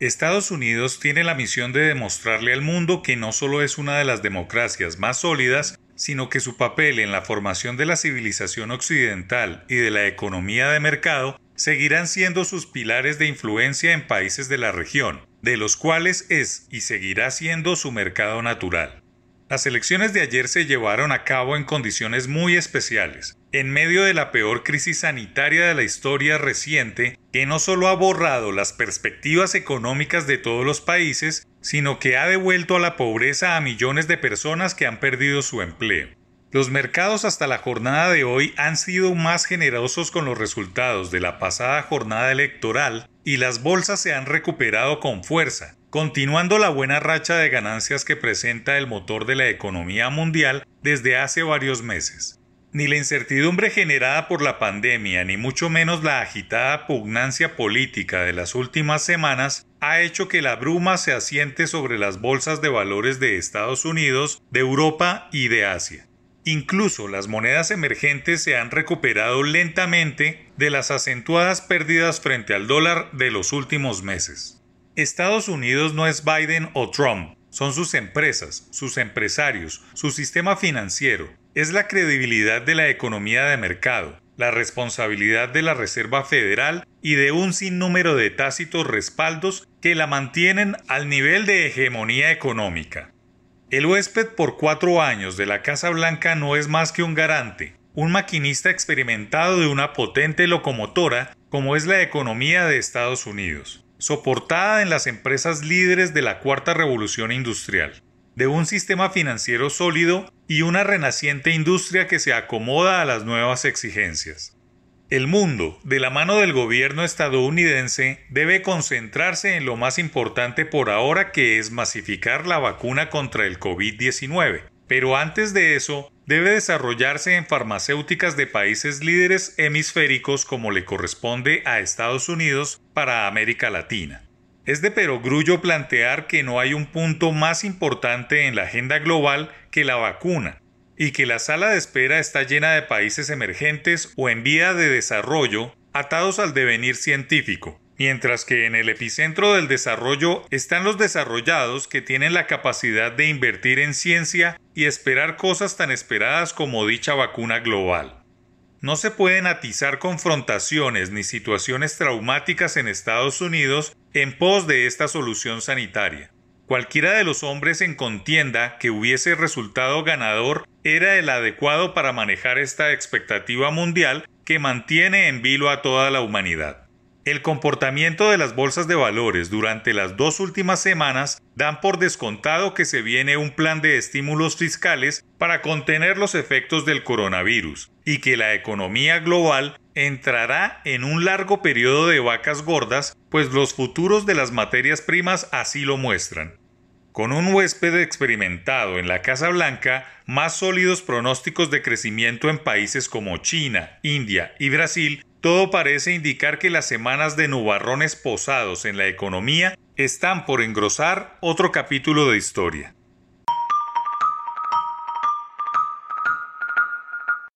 Estados Unidos tiene la misión de demostrarle al mundo que no solo es una de las democracias más sólidas, sino que su papel en la formación de la civilización occidental y de la economía de mercado seguirán siendo sus pilares de influencia en países de la región, de los cuales es y seguirá siendo su mercado natural. Las elecciones de ayer se llevaron a cabo en condiciones muy especiales, en medio de la peor crisis sanitaria de la historia reciente, que no solo ha borrado las perspectivas económicas de todos los países, sino que ha devuelto a la pobreza a millones de personas que han perdido su empleo. Los mercados hasta la jornada de hoy han sido más generosos con los resultados de la pasada jornada electoral y las bolsas se han recuperado con fuerza, continuando la buena racha de ganancias que presenta el motor de la economía mundial desde hace varios meses. Ni la incertidumbre generada por la pandemia, ni mucho menos la agitada pugnancia política de las últimas semanas ha hecho que la bruma se asiente sobre las bolsas de valores de Estados Unidos, de Europa y de Asia. Incluso las monedas emergentes se han recuperado lentamente de las acentuadas pérdidas frente al dólar de los últimos meses. Estados Unidos no es Biden o Trump, son sus empresas, sus empresarios, su sistema financiero, es la credibilidad de la economía de mercado, la responsabilidad de la Reserva Federal y de un sinnúmero de tácitos respaldos que la mantienen al nivel de hegemonía económica. El huésped por cuatro años de la Casa Blanca no es más que un garante, un maquinista experimentado de una potente locomotora como es la economía de Estados Unidos soportada en las empresas líderes de la cuarta revolución industrial, de un sistema financiero sólido y una renaciente industria que se acomoda a las nuevas exigencias. El mundo, de la mano del gobierno estadounidense, debe concentrarse en lo más importante por ahora que es masificar la vacuna contra el COVID-19, pero antes de eso, debe desarrollarse en farmacéuticas de países líderes hemisféricos como le corresponde a Estados Unidos para América Latina. Es de perogrullo plantear que no hay un punto más importante en la agenda global que la vacuna, y que la sala de espera está llena de países emergentes o en vía de desarrollo atados al devenir científico, mientras que en el epicentro del desarrollo están los desarrollados que tienen la capacidad de invertir en ciencia y esperar cosas tan esperadas como dicha vacuna global. No se pueden atizar confrontaciones ni situaciones traumáticas en Estados Unidos en pos de esta solución sanitaria. Cualquiera de los hombres en contienda que hubiese resultado ganador era el adecuado para manejar esta expectativa mundial que mantiene en vilo a toda la humanidad. El comportamiento de las bolsas de valores durante las dos últimas semanas dan por descontado que se viene un plan de estímulos fiscales para contener los efectos del coronavirus y que la economía global entrará en un largo periodo de vacas gordas, pues los futuros de las materias primas así lo muestran. Con un huésped experimentado en la Casa Blanca, más sólidos pronósticos de crecimiento en países como China, India y Brasil todo parece indicar que las semanas de nubarrones posados en la economía están por engrosar otro capítulo de historia.